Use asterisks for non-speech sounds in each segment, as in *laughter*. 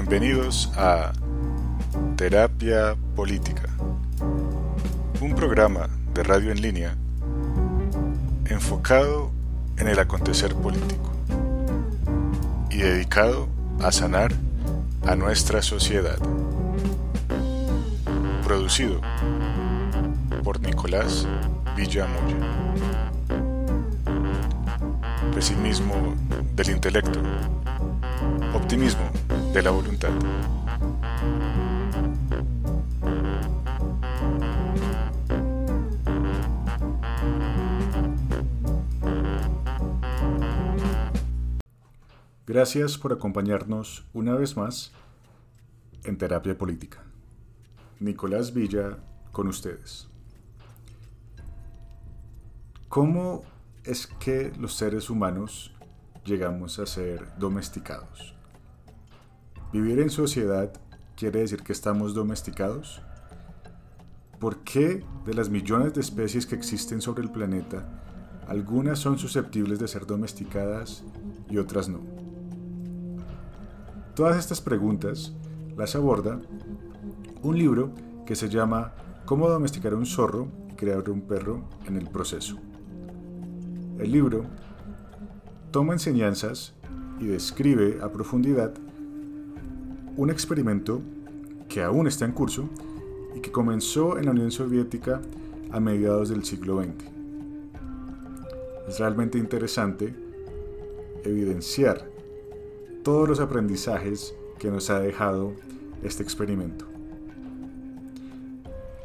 Bienvenidos a Terapia Política, un programa de radio en línea enfocado en el acontecer político y dedicado a sanar a nuestra sociedad. Producido por Nicolás Villamoya. Pesimismo del intelecto. Optimismo la voluntad. Gracias por acompañarnos una vez más en Terapia Política. Nicolás Villa con ustedes. ¿Cómo es que los seres humanos llegamos a ser domesticados? ¿Vivir en sociedad quiere decir que estamos domesticados? ¿Por qué de las millones de especies que existen sobre el planeta, algunas son susceptibles de ser domesticadas y otras no? Todas estas preguntas las aborda un libro que se llama Cómo domesticar un zorro y crear un perro en el proceso. El libro toma enseñanzas y describe a profundidad un experimento que aún está en curso y que comenzó en la Unión Soviética a mediados del siglo XX. Es realmente interesante evidenciar todos los aprendizajes que nos ha dejado este experimento.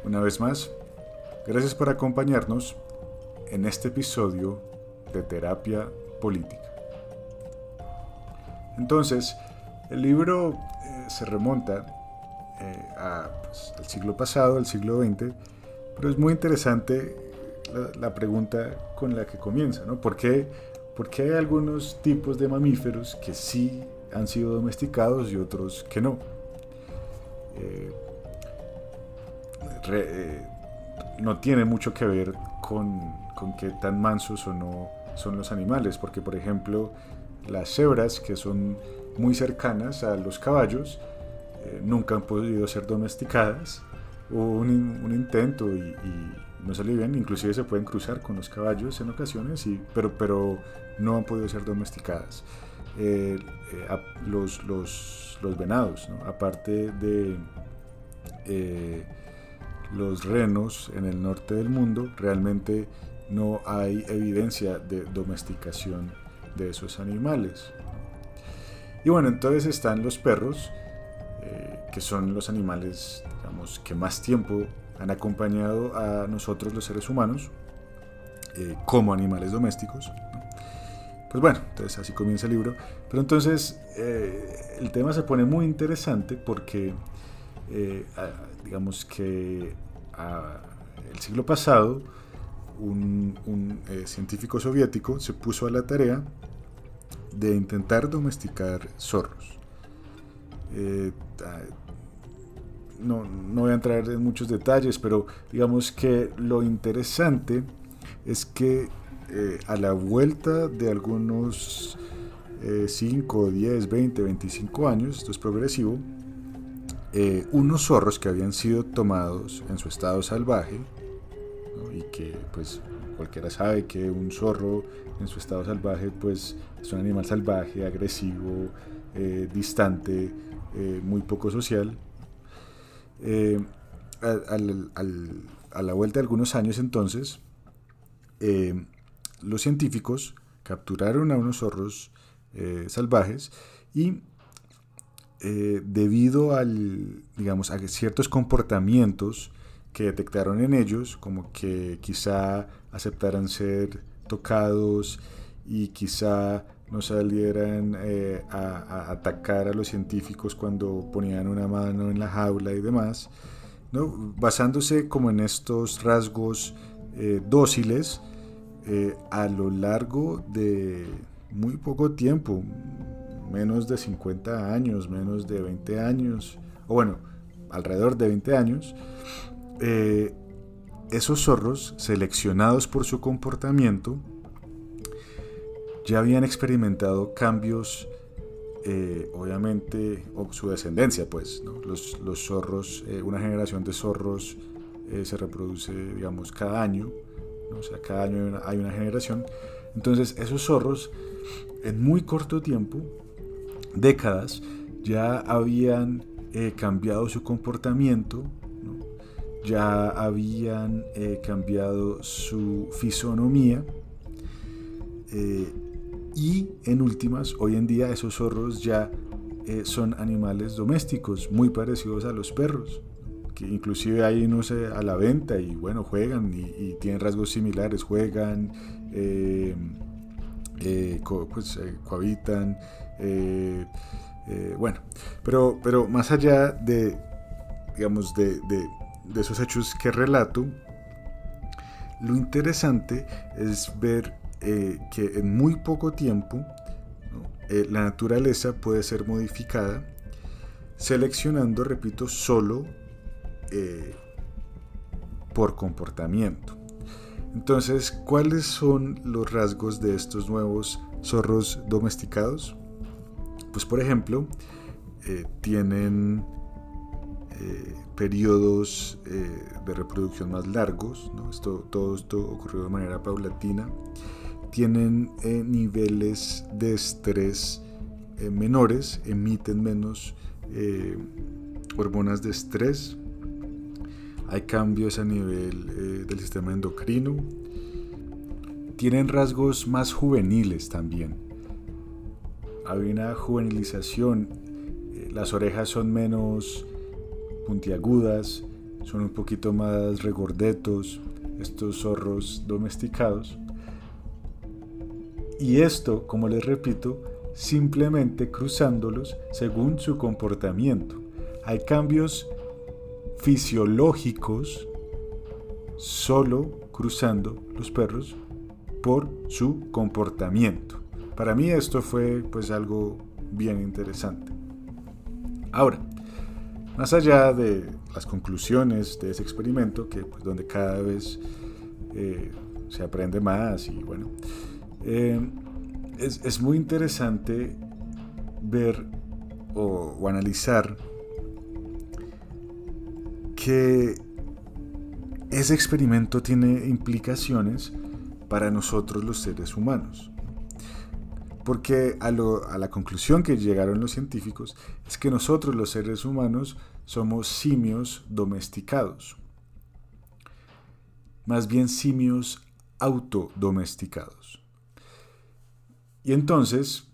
Una vez más, gracias por acompañarnos en este episodio de Terapia Política. Entonces, el libro eh, se remonta eh, al pues, siglo pasado, al siglo XX, pero es muy interesante la, pregunta con la que comienza, ¿no? ¿Por qué, ¿Por qué hay algunos tipos de mamíferos que sí han sido domesticados y otros que no. Eh, no tiene mucho que ver con qué tan mansos o no son los animales, porque por ejemplo las cebras, que son muy cercanas a los caballos, eh, nunca han podido ser domesticadas. Hubo un, intento y, no salió bien, inclusive se pueden cruzar con los caballos en ocasiones, pero, pero no han podido ser domesticadas. Eh, eh, los, los, los, venados, aparte de los renos en el norte del mundo, realmente no hay evidencia de domesticación de esos animales. Y bueno, entonces están los perros, que son los animales digamos, que más tiempo han acompañado a nosotros los seres humanos como animales domésticos. Pues bueno, entonces así comienza el libro. Pero entonces eh, el tema se pone muy interesante porque, eh, digamos que el siglo pasado, un, eh, científico soviético se puso a la tarea de intentar domesticar zorros. No, no, voy a entrar en muchos detalles, pero digamos que lo interesante es que eh, a la vuelta de algunos 5, 10, 20, 25 años, esto es progresivo, eh, unos zorros que habían sido tomados en su estado salvaje, y que pues cualquiera sabe que un zorro en su estado salvaje pues es un animal salvaje, agresivo, eh, distante, muy poco social. a la vuelta de algunos años entonces, los científicos capturaron a unos zorros eh, salvajes y eh, debido al, digamos, a ciertos comportamientos que detectaron en ellos, como que quizá aceptaran ser tocados y quizá no salieran eh, a, atacar a los científicos cuando ponían una mano en la jaula y demás, ¿no? basándose como en estos rasgos dóciles, eh, a lo largo de muy poco tiempo, menos de 50 años, menos de 20 años, o bueno, alrededor de 20 años, eh, esos zorros, seleccionados por su comportamiento, ya habían experimentado cambios eh, obviamente, o su descendencia, pues, los, los, zorros, eh, una generación de zorros se reproduce, digamos, cada año, o sea, cada año hay una, generación. Entonces, esos zorros, en muy corto tiempo, décadas, ya habían cambiado su comportamiento, ya habían cambiado su fisonomía, eh, y en últimas, hoy en día esos zorros ya eh, son animales domésticos, muy parecidos a los perros, que inclusive hay unos a la venta y bueno, juegan y, tienen rasgos similares, juegan, eh, pues cohabitan, bueno, pero, pero más allá de, digamos, de esos hechos que relato, lo interesante es ver eh, que en muy poco tiempo eh, la naturaleza puede ser modificada seleccionando, repito, solo eh, por comportamiento. Entonces, ¿cuáles son los rasgos de estos nuevos zorros domesticados? Pues, por ejemplo, tienen periodos de reproducción más largos. Todo esto ocurrió de manera paulatina tienen eh, niveles de estrés eh, menores, emiten menos eh, hormonas de estrés, hay cambios a nivel del sistema endocrino, tienen rasgos más juveniles también. Hay una juvenilización, las orejas son menos puntiagudas, son un poquito más regordetos, estos zorros domesticados. Y esto, como les repito, simplemente cruzándolos según su comportamiento. Hay cambios fisiológicos solo cruzando los perros por su comportamiento. Para mí esto fue pues algo bien interesante. Ahora, más allá de las conclusiones de ese experimento, que pues, donde cada vez eh, se aprende más y bueno, eh, es, muy interesante ver o, analizar que ese experimento tiene implicaciones para nosotros los seres humanos. Porque a, a, la conclusión que llegaron los científicos es que nosotros los seres humanos somos simios domesticados. Más bien simios autodomesticados. Y entonces,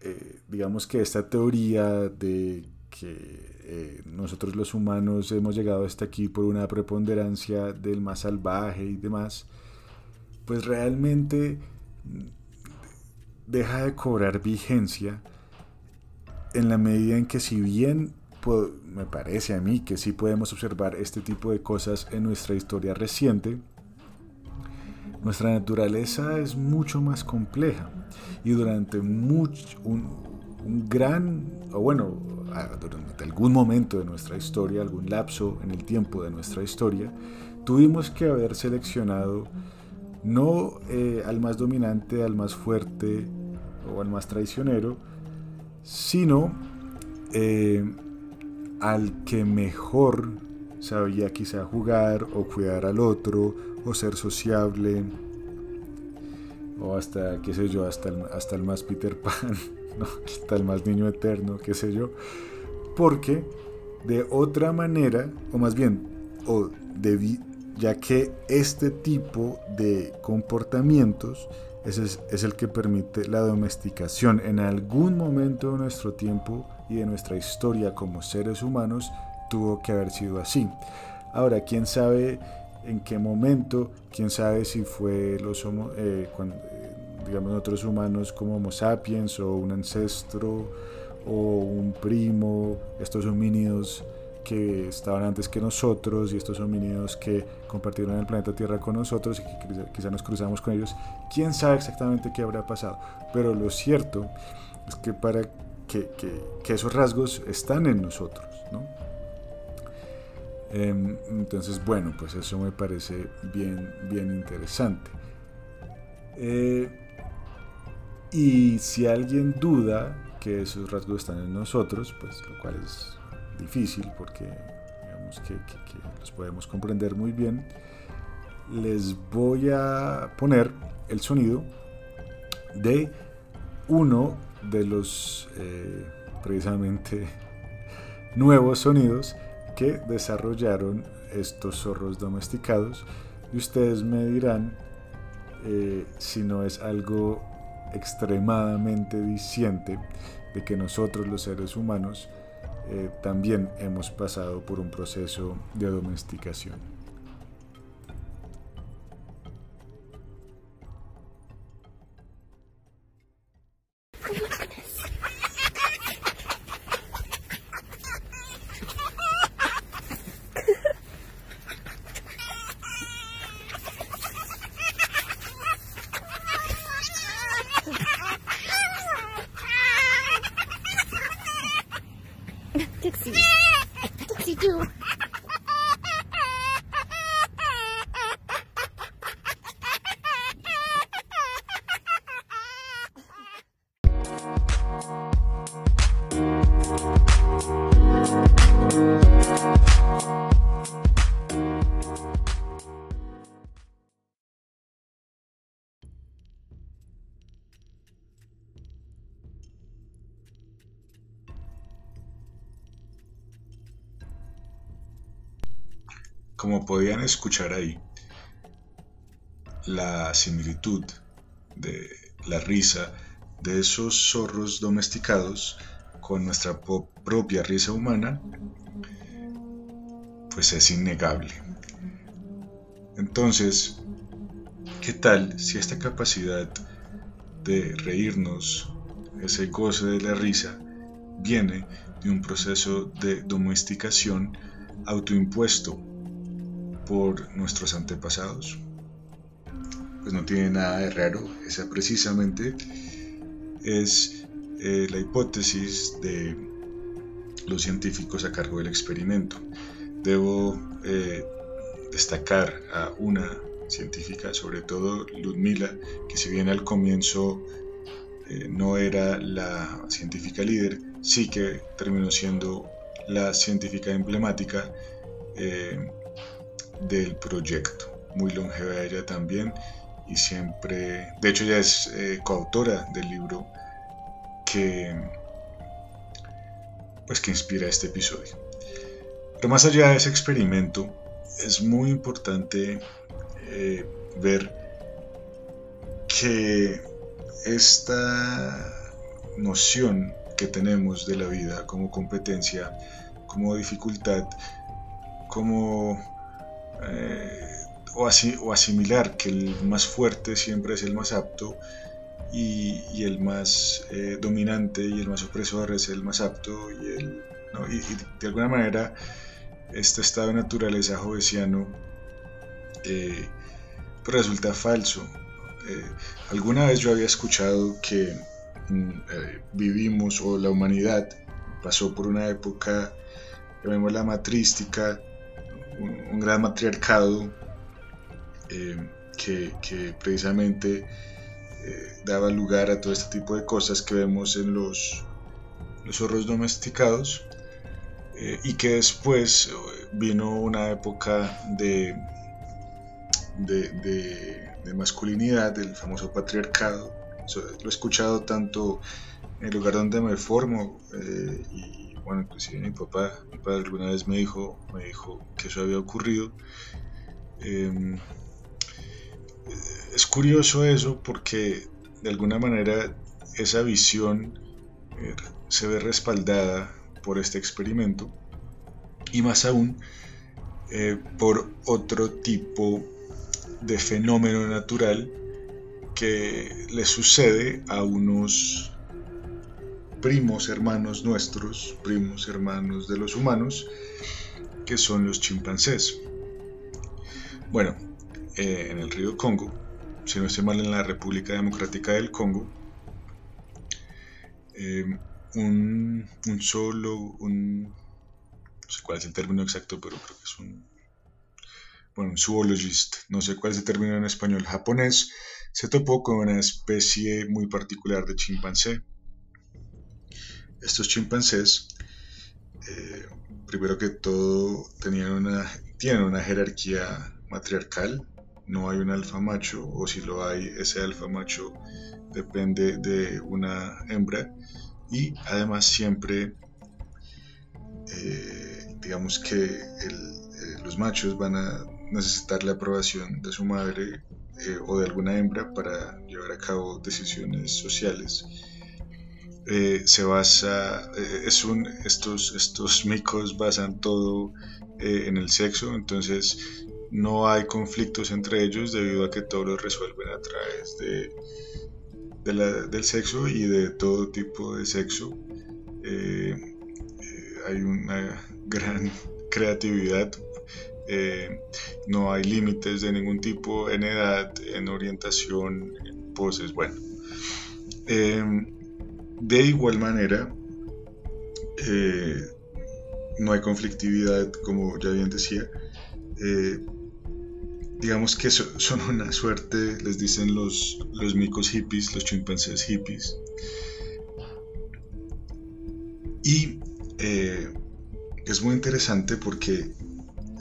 eh, digamos que esta teoría de que eh, nosotros los humanos hemos llegado hasta aquí por una preponderancia del más salvaje y demás, pues realmente deja de cobrar vigencia en la medida en que si bien me parece a mí que sí podemos observar este tipo de cosas en nuestra historia reciente, nuestra naturaleza es mucho más compleja. Y durante un, gran, o bueno, durante algún momento de nuestra historia, algún lapso en el tiempo de nuestra historia, tuvimos que haber seleccionado no eh, al más dominante, al más fuerte o al más traicionero, sino eh, al que mejor sabía quizá jugar o cuidar al otro o ser sociable o hasta, qué sé yo, hasta el, hasta el más Peter Pan, *laughs* hasta el más niño eterno, qué sé yo, porque de otra manera, o más bien, o ya que este tipo de comportamientos es, el que permite la domesticación en algún momento de nuestro tiempo y de nuestra historia como seres humanos tuvo que haber sido así. Ahora, quién sabe en qué momento, quién sabe si fue los homo, eh, eh, digamos otros humanos como Homo sapiens o un ancestro o un primo, estos homínidos que estaban antes que nosotros y estos homínidos que compartieron el planeta Tierra con nosotros y que quizá nos cruzamos con ellos, quién sabe exactamente qué habrá pasado. Pero lo cierto es que para que, que, esos rasgos están en nosotros, ¿no? Em, entonces, bueno, pues eso me parece bien, bien interesante. Eh, y si alguien duda que esos rasgos están en nosotros, pues lo cual es difícil porque digamos que, los podemos comprender muy bien, les voy a poner el sonido de uno de los eh, precisamente *laughs* nuevos sonidos que desarrollaron estos zorros domesticados. Y ustedes me dirán eh, si no es algo extremadamente diciente de que nosotros los seres humanos eh, también hemos pasado por un proceso de domesticación. Podían escuchar ahí, la similitud de la risa de esos zorros domesticados con nuestra propia risa humana, pues es innegable. Entonces, ¿qué tal si esta capacidad de reírnos, ese goce de la risa, viene de un proceso de domesticación autoimpuesto por nuestros antepasados. Pues no tiene nada de raro, esa precisamente es eh, la hipótesis de los científicos a cargo del experimento. Debo eh, destacar a una científica, sobre todo Ludmila, que si bien al comienzo eh, no era la científica líder, sí que terminó siendo la científica emblemática del proyecto. Muy longeva ella también y siempre, de hecho ella es eh, coautora del libro que pues que inspira este episodio. Pero más allá de ese experimento, es muy importante eh, ver que esta noción que tenemos de la vida como competencia, como dificultad, como eh, o, o, asimilar que el más fuerte siempre es el más apto y, el más eh, dominante y el más opresor es el más apto y, de alguna manera este estado de naturaleza jovesiano eh, resulta falso. alguna vez yo había escuchado que mm, vivimos o la humanidad pasó por una época, llamémosla matrística, un, gran matriarcado eh, que, precisamente eh, daba lugar a todo este tipo de cosas que vemos en los, los zorros domesticados eh, y que después vino una época de, de, masculinidad, del famoso patriarcado. lo he escuchado tanto en el lugar donde me formo bueno, inclusive mi papá, mi padre alguna vez me dijo, me dijo que eso había ocurrido. Em, es curioso eso porque de alguna manera esa visión eh, se ve respaldada por este experimento y más aún eh, por otro tipo de fenómeno natural que le sucede a unos primos hermanos nuestros, primos hermanos de los humanos, que son los chimpancés. Bueno, eh, en el río Congo, si no estoy mal en la República Democrática del Congo, eh, un, solo, un, no sé cuál es el término exacto, pero creo que es un, bueno, un zoologist, no sé cuál es el término en español japonés, se topó con una especie muy particular de chimpancé estos chimpancés, eh, primero que todo, tienen una jerarquía matriarcal, no hay un alfa macho, o si lo hay, ese alfa macho depende de una hembra, y además siempre, eh, digamos que eh, los machos van a necesitar la aprobación de su madre o de alguna hembra para llevar a cabo decisiones sociales eh, se basa, eh, es un, estos, estos micos basan todo eh, en el sexo, entonces no hay conflictos entre ellos debido a que todos lo resuelven a través de, del sexo y de todo tipo de sexo. hay una gran *laughs* creatividad, no hay límites de ningún tipo en edad, en orientación, en poses, bueno. De igual manera, eh, no hay conflictividad, como ya bien decía. Eh, digamos que son una suerte, les dicen los, los micos hippies, los chimpancés hippies. Y eh, es muy interesante porque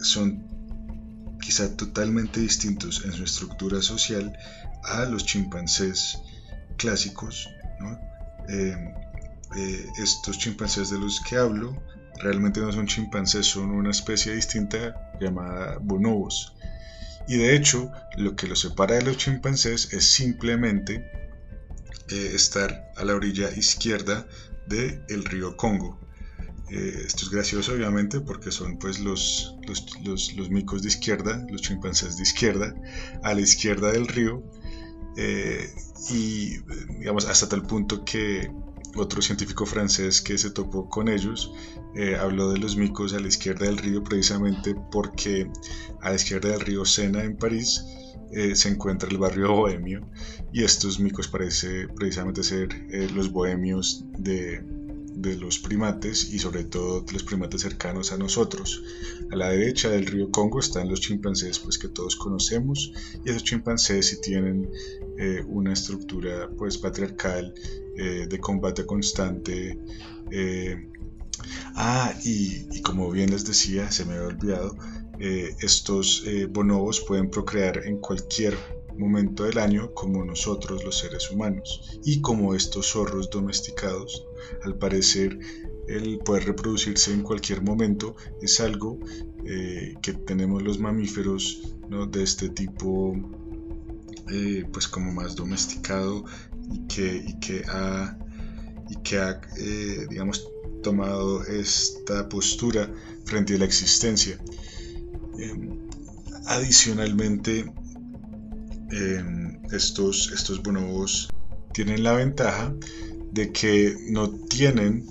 son quizá totalmente distintos en su estructura social a los chimpancés clásicos, ¿no? Eh, eh, estos chimpancés de los que hablo realmente no son chimpancés, son una especie distinta llamada bonobos. Y de hecho, lo que los separa de los chimpancés es simplemente eh, estar a la orilla izquierda del el río Congo. esto es gracioso obviamente porque son pues los, los, micos de izquierda, los chimpancés de izquierda, a la izquierda del río eh, y digamos hasta tal punto que otro científico francés que se topó con ellos eh, habló de los micos a la izquierda del río precisamente porque a la izquierda del río Sena en París eh, se encuentra el barrio bohemio y estos micos parece precisamente ser los bohemios de, de los primates y sobre todo los primates cercanos a nosotros. A la derecha del río Congo están los chimpancés pues que todos conocemos y esos chimpancés sí tienen eh, una estructura pues patriarcal eh, de combate constante. Eh, ah, y, como bien les decía, se me había olvidado, estos bonobos pueden procrear en cualquier momento del año como nosotros los seres humanos y como estos zorros domesticados al parecer el poder reproducirse en cualquier momento es algo eh, que tenemos los mamíferos de este tipo eh, pues como más domesticado y que, ha, y que ha eh, digamos tomado esta postura frente a la existencia. Em, adicionalmente em, estos, estos bonobos tienen la ventaja de que no tienen,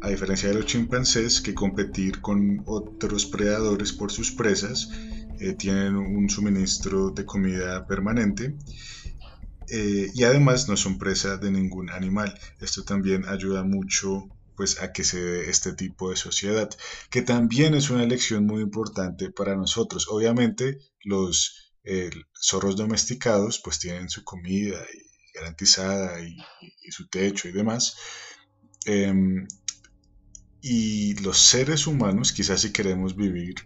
a diferencia de los chimpancés, que competir con otros predadores por sus presas, eh, tienen un suministro de comida permanente eh, y además no son presa de ningún animal. Esto también ayuda mucho pues a que se dé este tipo de sociedad, que también es una lección muy importante para nosotros. Obviamente los eh, zorros domesticados pues tienen su comida y garantizada y, su techo y demás. Em, y los seres humanos, quizás si queremos vivir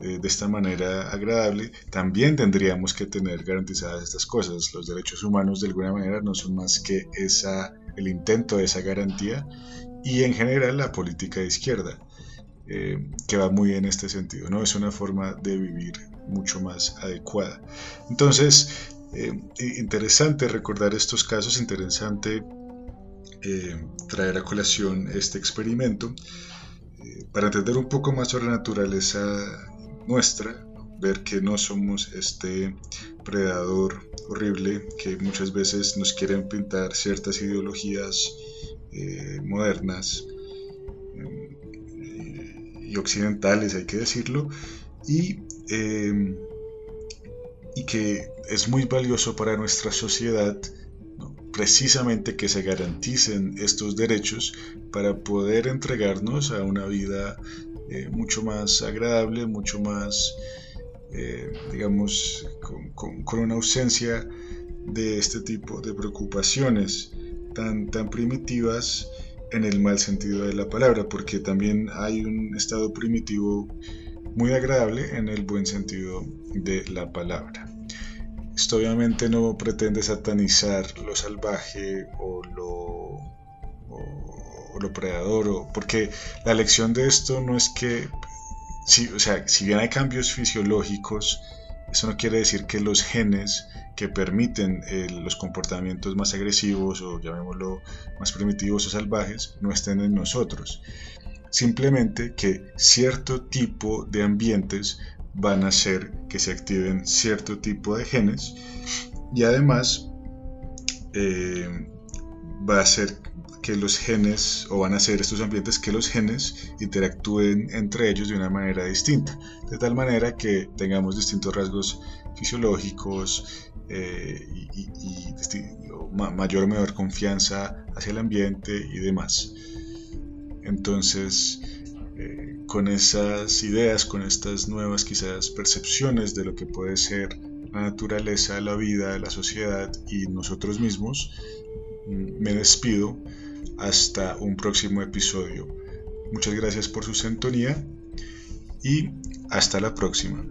eh, de esta manera agradable, también tendríamos que tener garantizadas estas cosas. Los derechos humanos de alguna manera no son más que esa, el intento de esa garantía y en general la política de izquierda, eh, que va muy en este sentido, ¿no? Es una forma de vivir mucho más adecuada. Entonces, eh, interesante recordar estos casos, interesante eh, traer a colación este experimento eh, para entender un poco más sobre la naturaleza nuestra, ver que no somos este predador horrible que muchas veces nos quieren pintar ciertas ideologías modernas y occidentales, hay que decirlo, y y que es muy valioso para nuestra sociedad precisamente que se garanticen estos derechos para poder entregarnos a una vida eh, mucho más agradable, mucho más, eh, digamos, con, una ausencia de este tipo de preocupaciones tan, tan primitivas en el mal sentido de la palabra, porque también hay un estado primitivo muy agradable en el buen sentido de la palabra. Esto obviamente no pretende satanizar lo salvaje o lo, lo predador, o, porque la lección de esto no es que, si, o sea, si bien hay cambios fisiológicos, eso no quiere decir que los genes que permiten eh, los comportamientos más agresivos o llamémoslo más primitivos o salvajes no estén en nosotros. Simplemente que cierto tipo de ambientes van a hacer que se activen cierto tipo de genes y además eh, va a hacer que los genes o van a hacer estos ambientes que los genes interactúen entre ellos de una manera distinta, de tal manera que tengamos distintos rasgos fisiológicos eh, y, mayor o menor confianza hacia el ambiente y demás. Entonces, eh, con esas ideas, con estas nuevas quizás percepciones de lo que puede ser la naturaleza, la vida, la sociedad y nosotros mismos, mm, me despido hasta un próximo episodio. Muchas gracias por su sintonía y hasta la próxima.